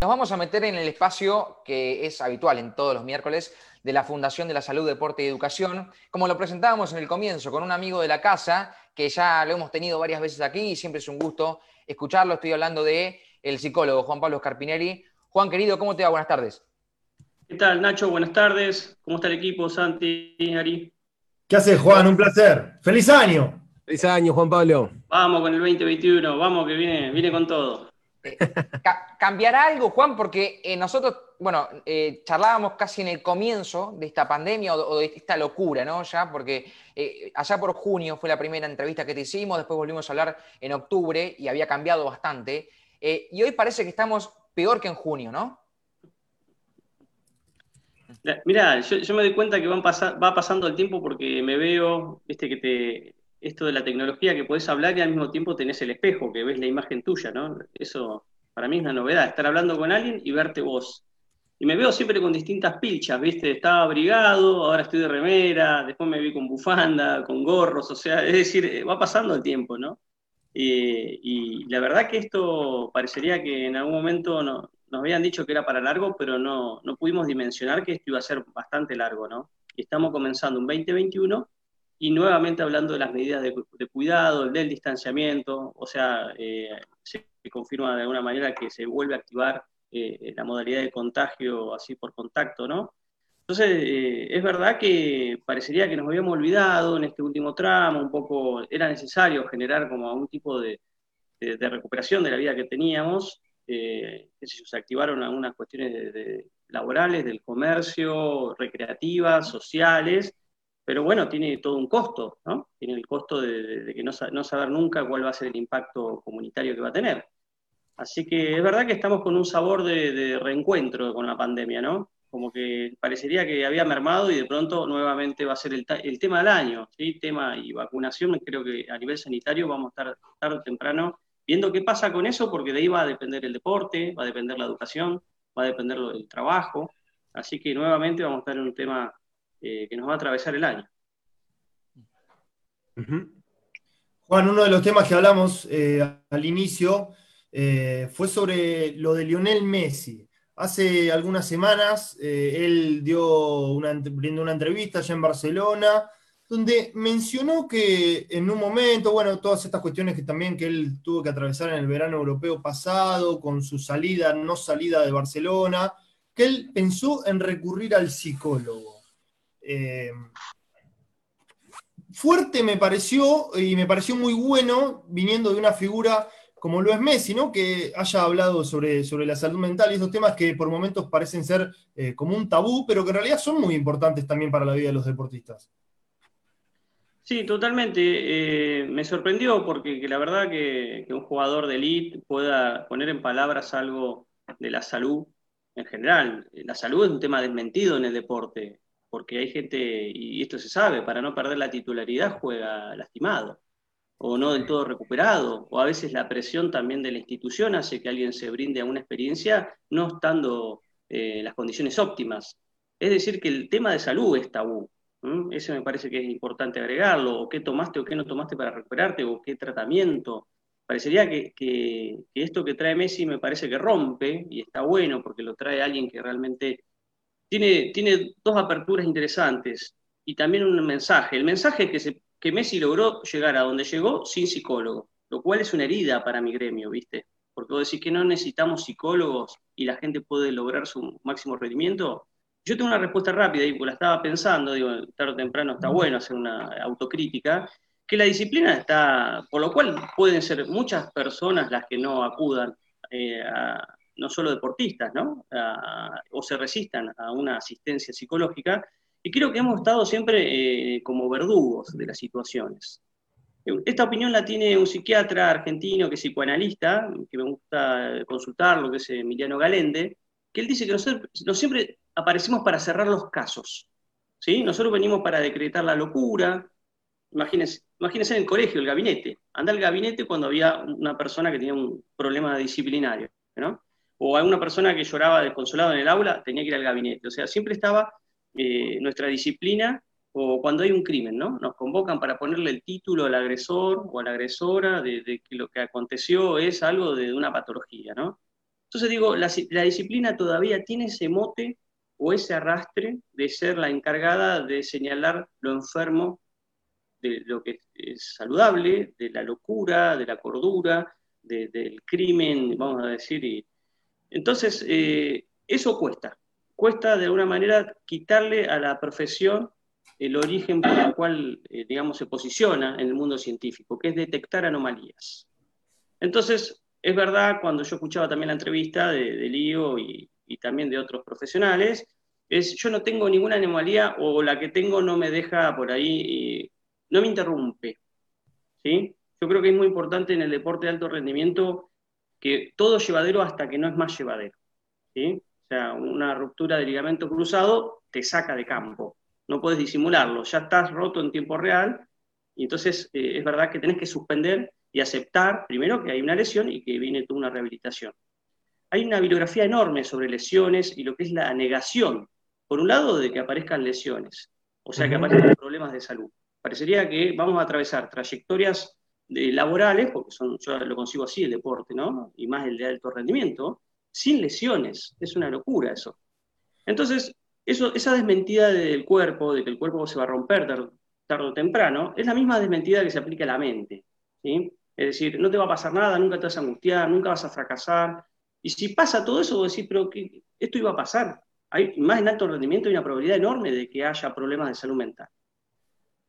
Nos vamos a meter en el espacio que es habitual en todos los miércoles de la Fundación de la Salud, Deporte y Educación, como lo presentábamos en el comienzo, con un amigo de la casa, que ya lo hemos tenido varias veces aquí y siempre es un gusto escucharlo. Estoy hablando de el psicólogo Juan Pablo Scarpinelli. Juan, querido, ¿cómo te va? Buenas tardes. ¿Qué tal, Nacho? Buenas tardes. ¿Cómo está el equipo, Santi, Ari? ¿Qué haces, Juan? Un placer. ¡Feliz año! ¡Feliz año, Juan Pablo! Vamos con el 2021, vamos que viene, viene con todo. ¿Cambiará algo, Juan? Porque eh, nosotros, bueno, eh, charlábamos casi en el comienzo de esta pandemia o, de esta locura, ¿no? Ya, porque eh, allá por junio fue la primera entrevista que te hicimos, después volvimos a hablar en octubre y había cambiado bastante. y hoy parece que estamos peor que en junio, ¿no? Mira, yo, me doy cuenta que va pasando el tiempo porque me veo, viste, que esto de la tecnología que podés hablar y al mismo tiempo tenés el espejo, que ves la imagen tuya, ¿no? Eso para mí es una novedad, estar hablando con alguien y verte vos. Y me veo siempre con distintas pilchas, ¿viste? Estaba abrigado, ahora estoy de remera, después me vi con bufanda, con gorros, o sea, es decir, eh, va pasando el tiempo, ¿no? y la verdad que esto parecería que en algún momento no, nos habían dicho que era para largo, pero no, no pudimos dimensionar que esto iba a ser bastante largo, ¿no? Y estamos comenzando un 2021 y nuevamente hablando de las medidas de, cuidado, del distanciamiento, o sea, eh, confirma de alguna manera que se vuelve a activar eh, la modalidad de contagio así por contacto, ¿no? Entonces, eh, es verdad que parecería que nos habíamos olvidado en este último tramo, un poco era necesario generar como algún tipo de, recuperación de la vida que teníamos, que se activaron algunas cuestiones de, laborales, del comercio, recreativas, sociales, pero bueno, tiene todo un costo, ¿no? Tiene el costo de, que no, saber nunca cuál va a ser el impacto comunitario que va a tener. Así que es verdad que estamos con un sabor de, reencuentro con la pandemia, ¿no? Como que parecería que había mermado y de pronto nuevamente va a ser el, tema del año, ¿sí? Tema y vacunación, creo que a nivel sanitario vamos a estar tarde o temprano viendo qué pasa con eso, porque de ahí va a depender el deporte, va a depender la educación, va a depender el trabajo. Así que nuevamente vamos a estar en un tema eh, que nos va a atravesar el año. Juan, uno de los temas que hablamos eh, al inicio eh, fue sobre lo de Lionel Messi. Hace algunas semanas él dio brindó una entrevista allá en Barcelona donde mencionó que en un momento, bueno, todas estas cuestiones que también que él tuvo que atravesar en el verano europeo pasado, con su salida, no salida de Barcelona, que él pensó en recurrir al psicólogo. Eh, fuerte me pareció y me pareció muy bueno viniendo de una figura como lo es Messi, ¿no? que haya hablado sobre, sobre la salud mental y esos temas que por momentos parecen ser eh, como un tabú, pero que en realidad son muy importantes también para la vida de los deportistas. Sí, totalmente. Eh, me sorprendió porque la verdad que, que, un jugador de elite pueda poner en palabras algo de la salud en general. La salud es un tema desmentido en el deporte porque hay gente, y esto se sabe, para no perder la titularidad juega lastimado, o no del todo recuperado, o a veces la presión también de la institución hace que alguien se brinde a una experiencia no estando en eh, las condiciones óptimas. Es decir, que el tema de salud es tabú. Eso me parece que es importante agregarlo, o qué tomaste o qué no tomaste para recuperarte, o qué tratamiento. Parecería que, que esto que trae Messi me parece que rompe, y está bueno porque lo trae alguien que realmente tiene, dos aperturas interesantes y también un mensaje. El mensaje es que, que Messi logró llegar a donde llegó sin psicólogo, lo cual es una herida para mi gremio, ¿viste? Porque vos decís que no necesitamos psicólogos y la gente puede lograr su máximo rendimiento. Yo tengo una respuesta rápida y la estaba pensando, digo, tarde o temprano está bueno hacer una autocrítica, que la disciplina está, por lo cual pueden ser muchas personas las que no acudan eh, no solo deportistas, ¿no? o se resistan a una asistencia psicológica, y creo que hemos estado siempre eh, como verdugos de las situaciones. Esta opinión la tiene un psiquiatra argentino que es psicoanalista, que me gusta consultarlo, que es Emiliano Galende, que él dice que nosotros no siempre aparecemos para cerrar los casos. ¿sí? Nosotros venimos para decretar la locura. Imagínense, imagínense en el colegio, el gabinete. Anda al gabinete cuando había una persona que tenía un problema disciplinario. ¿no? o alguna persona que lloraba desconsolado en el aula tenía que ir al gabinete. O sea, siempre estaba eh, nuestra disciplina o cuando hay un crimen, ¿no? Nos convocan para ponerle el título al agresor o a la agresora de, que lo que aconteció es algo de, una patología, ¿no? Entonces digo, la, disciplina todavía tiene ese mote o ese arrastre de ser la encargada de señalar lo enfermo de lo que es saludable, de la locura, de la cordura, del crimen, vamos a decir. Y, entonces, eh, eso cuesta. Cuesta de alguna manera quitarle a la profesión el origen por el cual, eh, digamos, se posiciona en el mundo científico, que es detectar anomalías. Entonces, es verdad, cuando yo escuchaba también la entrevista de, de y, también de otros profesionales, es yo no tengo ninguna anomalía o la que tengo no me deja por ahí, no me interrumpe. ¿sí? Yo creo que es muy importante en el deporte de alto rendimiento que todo llevadero hasta que no es más llevadero. ¿sí? O sea, una ruptura de ligamento cruzado te saca de campo no puedes disimularlo, ya estás roto en tiempo real, y entonces eh, es verdad que tenés que suspender y aceptar, primero, que hay una lesión y que viene toda una rehabilitación. Hay una bibliografía enorme sobre lesiones y lo que es la negación, por un lado, de que aparezcan lesiones, o sea, que aparezcan problemas de salud. Parecería que vamos a atravesar trayectorias laborales, porque son, yo lo consigo así el deporte, ¿no? Y más el de alto rendimiento, sin lesiones. Es una locura eso. Entonces, esa desmentida del cuerpo, de que el cuerpo se va a romper tarde, o temprano, es la misma desmentida que se aplica a la mente. ¿sí? Es decir, no te va a pasar nada, nunca te vas a angustiar, nunca vas a fracasar. Y si pasa todo eso, vos decís, pero ¿qué, esto iba a pasar. Hay, más en alto rendimiento hay una probabilidad enorme de que haya problemas de salud mental.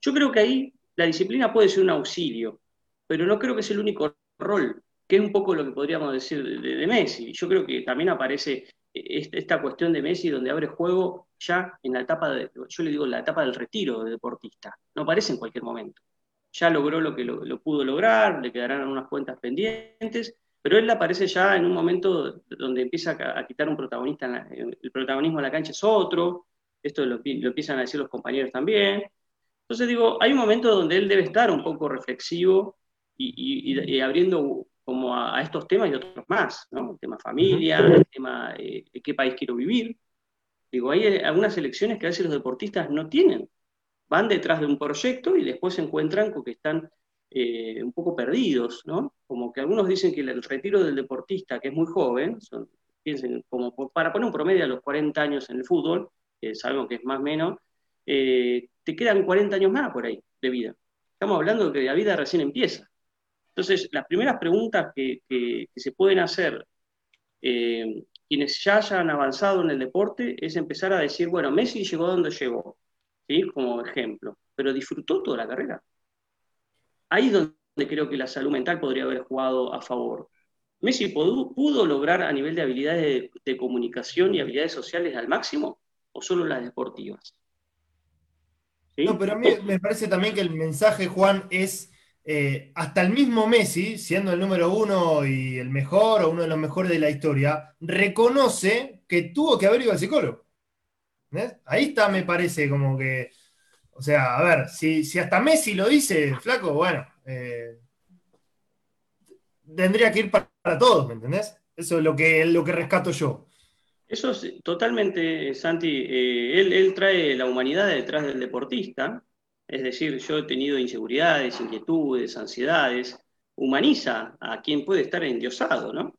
Yo creo que ahí la disciplina puede ser un auxilio, pero no creo que sea el único rol, que es un poco lo que podríamos decir de, de Messi. Yo creo que también aparece esta cuestión de Messi donde abre juego ya en la etapa, de, yo le digo, la etapa del retiro de deportista. No aparece en cualquier momento. Ya logró lo que lo, pudo lograr, le quedarán unas cuentas pendientes, pero él aparece ya en un momento donde empieza a, quitar un protagonista, el protagonismo en la cancha es otro, esto lo, empiezan a decir los compañeros también. Entonces digo, hay un momento donde él debe estar un poco reflexivo y abriendo como a, estos temas y otros más, ¿no? El tema familia, el tema eh, de qué país quiero vivir. Digo, hay eh, algunas elecciones que a veces los deportistas no tienen. Van detrás de un proyecto y después se encuentran con que están eh, un poco perdidos, ¿no? Como que algunos dicen que el retiro del deportista, que es muy joven, son, piensen, como para poner un promedio a los 40 años en el fútbol, que sabemos que es más o menos, te quedan 40 años más por ahí de vida. Estamos hablando de que la vida recién empieza. Entonces, las primeras preguntas que, se pueden hacer eh, quienes ya hayan avanzado en el deporte es empezar a decir, bueno, Messi llegó donde llegó, ¿sí? como ejemplo, pero disfrutó toda la carrera. Ahí es donde creo que la salud mental podría haber jugado a favor. ¿Messi pudo, lograr a nivel de habilidades de, comunicación y habilidades sociales al máximo o solo las deportivas? No, pero a mí me parece también que el mensaje, Juan, es eh, hasta el mismo Messi, siendo el número uno y el mejor o uno de los mejores de la historia, reconoce que tuvo que haber ido al psicólogo. Ahí está, me parece, como que. O sea, a ver, si, hasta Messi lo dice, flaco, bueno, eh, tendría que ir para, todos, ¿me entendés? Eso es lo que, lo que rescato yo. Eso es totalmente, Santi. Eh, él, él, trae la humanidad detrás del deportista es decir, yo he tenido inseguridades, inquietudes, ansiedades. Humaniza a quien puede estar endiosado, ¿no?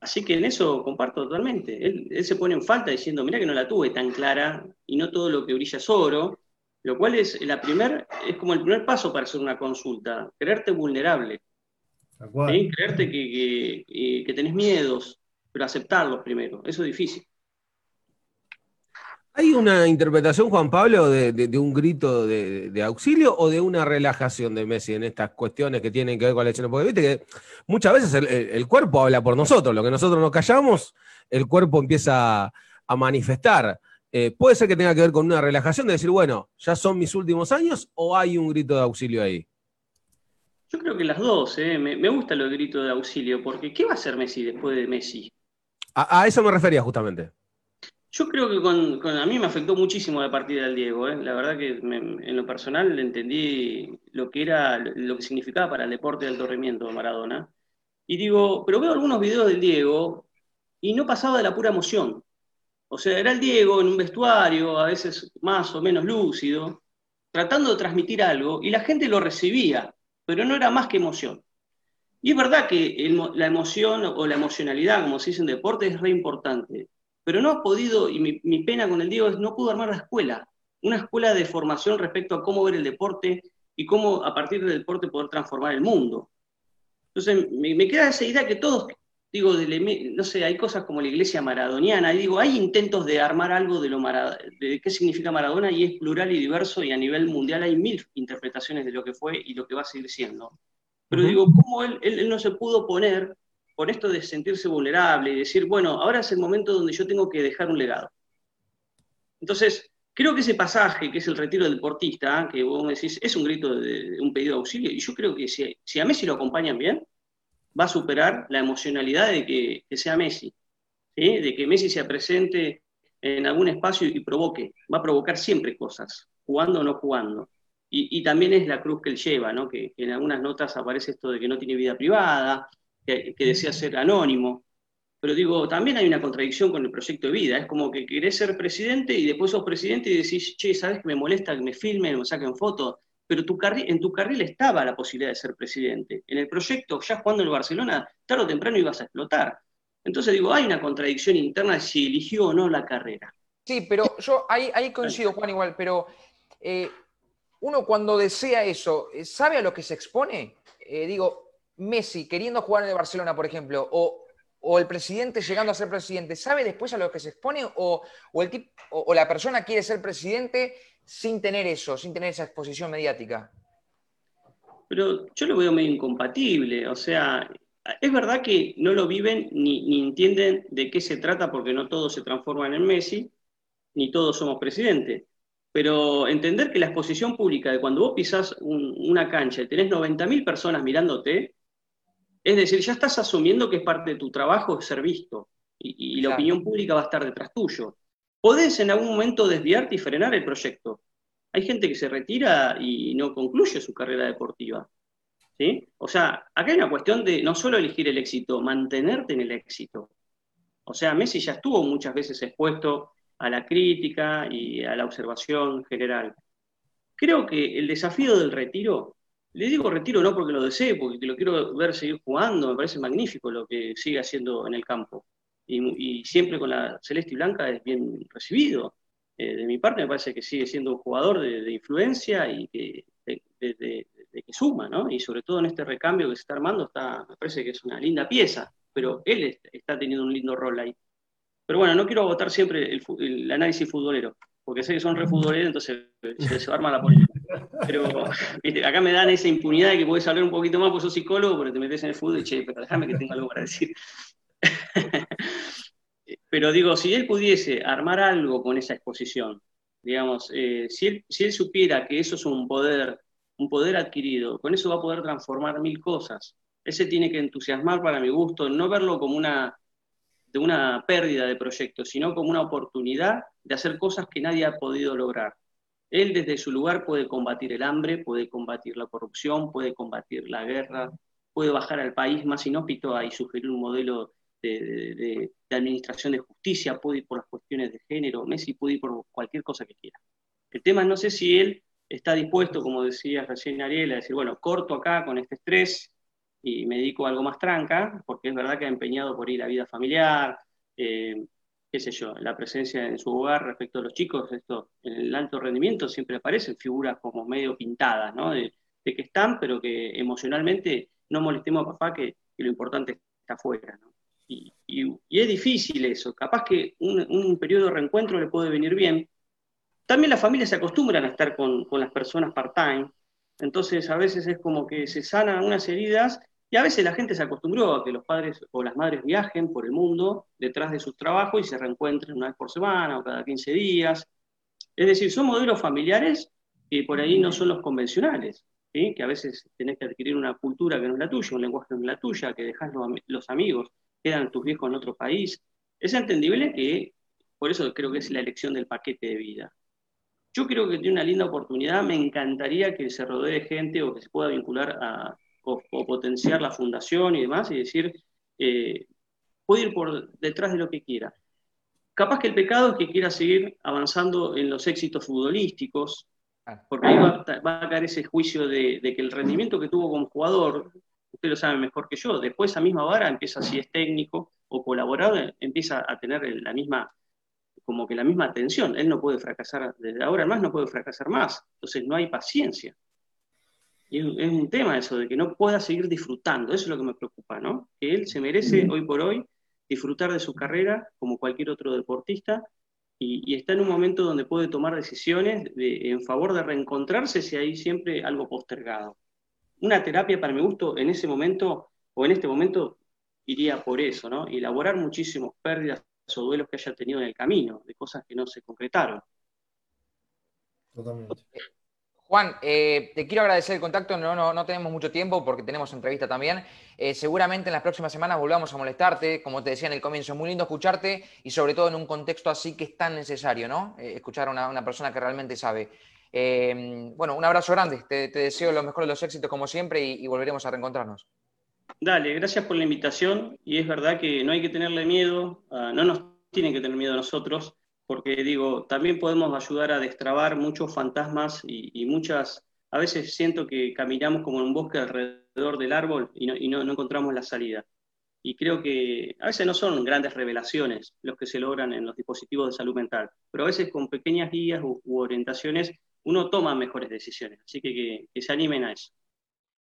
Así que en eso comparto totalmente. Él, se pone en falta diciendo, mira que no la tuve tan clara y no todo lo que brilla es oro, lo cual es, la primer, es como el primer paso para hacer una consulta, creerte vulnerable. Creerte que, que tenés miedos, pero aceptarlos primero. Eso es difícil. ¿Hay una interpretación, Juan Pablo, de, un grito de, auxilio o de una relajación de Messi en estas cuestiones que tienen que ver con la lesiones? Porque viste que muchas veces el, cuerpo habla por nosotros, lo que nosotros nos callamos, el cuerpo empieza a manifestar. Eh, ¿Puede ser que tenga que ver con una relajación de decir, bueno, ya son mis últimos años o hay un grito de auxilio ahí? Yo creo que las dos, eh. me, me, gusta lo grito de auxilio, porque ¿qué va a hacer Messi después de Messi? a eso me refería justamente. Yo creo que con, a mí me afectó muchísimo la partida del Diego. ¿eh? La verdad que en lo personal entendí lo que era, lo que significaba para el deporte de alto rendimiento de Maradona. Y digo, pero veo algunos videos del Diego y no pasaba de la pura emoción. O sea, era el Diego en un vestuario, a veces más o menos lúcido, tratando de transmitir algo y la gente lo recibía, pero no era más que emoción. Y es verdad que la emoción o la emocionalidad, como se dice en deporte, es re importante. Pero no ha podido, y mi, pena con el Diego es no pudo armar la escuela. Una escuela de formación respecto a cómo ver el deporte y cómo a partir del deporte poder transformar el mundo. Entonces, me, me queda esa idea que todos digo, no sé, hay cosas como la iglesia maradoniana, y digo, hay intentos de armar algo de lo de qué significa Maradona y es plural y diverso y a nivel mundial hay mil interpretaciones de lo que fue y lo que va a seguir siendo. Pero digo, ¿cómo él, él, no se pudo poner por esto de sentirse vulnerable y decir, bueno, ahora es el momento donde yo tengo que dejar un legado? Entonces, creo que ese pasaje, que es el retiro del deportista, que vos decís, es un grito de, un pedido de auxilio, y yo creo que si, si a Messi lo acompañan bien, va a superar la emocionalidad de que, sea Messi, de que Messi sea presente en algún espacio y provoque, va a provocar siempre cosas, jugando o no jugando. Y, también es la cruz que él lleva, ¿no? que, en algunas notas aparece esto de que no tiene vida privada, que, desea ser anónimo. Pero digo, también hay una contradicción con el proyecto de vida. Es como que querés ser presidente y después sos presidente y decís, che, ¿sabes que me molesta que me filmen, me saquen fotos? pero tu en tu carril estaba la posibilidad de ser presidente. En el proyecto, ya jugando en el Barcelona, tarde o temprano ibas a explotar. Entonces digo, hay una contradicción interna de si eligió o no la carrera. Sí, pero yo ahí, ahí coincido, Juan, igual, pero eh, uno cuando desea eso, eh, ¿sabe a lo que se expone? Eh, digo, Messi queriendo jugar en el Barcelona, por ejemplo, o, el presidente llegando a ser presidente, ¿sabe después a lo que se expone? ¿O, el o la persona quiere ser presidente sin tener eso, sin tener esa exposición mediática? Pero yo lo veo medio incompatible, o sea, es verdad que no lo viven ni, entienden de qué se trata porque no todos se transforman en Messi, ni todos somos presidentes. Pero entender que la exposición pública de cuando vos pisás una cancha y tenés 90.000 personas mirándote, es decir, ya estás asumiendo que es parte de tu trabajo ser visto y, la opinión pública va a estar detrás tuyo podés en algún momento desviarte y frenar el proyecto. Hay gente que se retira y no concluye su carrera deportiva. ¿sí? O sea, acá hay una cuestión de no solo elegir el éxito, mantenerte en el éxito. O sea, Messi ya estuvo muchas veces expuesto a la crítica y a la observación general. Creo que el desafío del retiro, le digo retiro no porque lo desee, porque lo quiero ver seguir jugando, me parece magnífico lo que sigue haciendo en el campo y, siempre con la celeste y blanca es bien recibido. Eh, de mi parte me parece que sigue siendo un jugador de, influencia y que, de, que suma, ¿no? Y sobre todo en este recambio que se está armando, está, me parece que es una linda pieza, pero él está teniendo un lindo rol ahí. Pero bueno, no quiero agotar siempre el, análisis futbolero, porque sé que son refutboleros, entonces se, arma la política. Pero acá me dan esa impunidad de que puedes hablar un poquito más, porque sos psicólogo, pero te metes en el fútbol y che, pero déjame que tenga algo para decir. Pero digo, si él pudiese armar algo con esa exposición, digamos, eh, si, él, si, él, supiera que eso es un poder, un poder adquirido, con eso va a poder transformar mil cosas. Ese tiene que entusiasmar para mi gusto, no verlo como una, de una pérdida de proyecto, sino como una oportunidad de hacer cosas que nadie ha podido lograr. Él desde su lugar puede combatir el hambre, puede combatir la corrupción, puede combatir la guerra, puede bajar al país más inhóspito y sugerir un modelo de, administración de justicia, puede ir por las cuestiones de género, Messi puede ir por cualquier cosa que quiera. El tema no sé si él está dispuesto, como decía recién Ariel, a decir, bueno, corto acá con este estrés y me dedico a algo más tranca, porque es verdad que ha empeñado por ir a vida familiar, eh, qué sé yo, la presencia en su hogar respecto a los chicos, esto en el alto rendimiento siempre aparecen figuras como medio pintadas, ¿no? De, que están, pero que emocionalmente no molestemos a papá, que, que lo importante está afuera, ¿no? y, es difícil eso. Capaz que un, periodo de reencuentro le puede venir bien. También las familias se acostumbran a estar con, las personas part-time, entonces a veces es como que se sanan unas heridas y a veces la gente se acostumbró a que los padres o las madres viajen por el mundo detrás de sus trabajos y se reencuentren una vez por semana o cada 15 días. Es decir, son modelos familiares que por ahí no son los convencionales, que a veces tenés que adquirir una cultura que no es la tuya, un lenguaje que no es la tuya, que dejás los amigos quedan tus viejos en otro país. Es entendible que, por eso creo que es la elección del paquete de vida. Yo creo que tiene una linda oportunidad, me encantaría que se rodee de gente o que se pueda vincular a, o, potenciar la fundación y demás y decir, eh, puede ir por detrás de lo que quiera. Capaz que el pecado es que quiera seguir avanzando en los éxitos futbolísticos, porque ahí va, a caer ese juicio de, de, que el rendimiento que tuvo como jugador Usted lo sabe mejor que yo. Después esa misma vara empieza, si es técnico o colaborador, empieza a tener la misma, como que la misma atención. Él no puede fracasar, desde ahora más no puede fracasar más. Entonces no hay paciencia. Y es, un tema eso, de que no pueda seguir disfrutando. Eso es lo que me preocupa, ¿no? Que él se merece hoy por hoy disfrutar de su carrera como cualquier otro deportista y, está en un momento donde puede tomar decisiones en favor de reencontrarse si hay siempre algo postergado. Una terapia, para mi gusto, en ese momento o en este momento iría por eso, ¿no? Y elaborar muchísimas pérdidas o duelos que haya tenido en el camino, de cosas que no se concretaron. Totalmente. Juan, eh, te quiero agradecer el contacto, no, no, no, tenemos mucho tiempo porque tenemos entrevista también. Eh, seguramente en las próximas semanas volvamos a molestarte, como te decía en el comienzo, es muy lindo escucharte y sobre todo en un contexto así que es tan necesario, ¿no? Eh, escuchar a una, persona que realmente sabe. bueno, un abrazo grande, te, deseo lo mejor de los éxitos como siempre y, volveremos a reencontrarnos. Dale, gracias por la invitación y es verdad que no hay que tenerle miedo, no nos tienen que tener miedo a nosotros porque digo, también podemos ayudar a destrabar muchos fantasmas y, muchas, a veces siento que caminamos como en un bosque alrededor del árbol y no, encontramos la salida. Y creo que a veces no son grandes revelaciones los que se logran en los dispositivos de salud mental, pero a veces con pequeñas guías u, orientaciones uno toma mejores decisiones. Así que, que se animen a eso.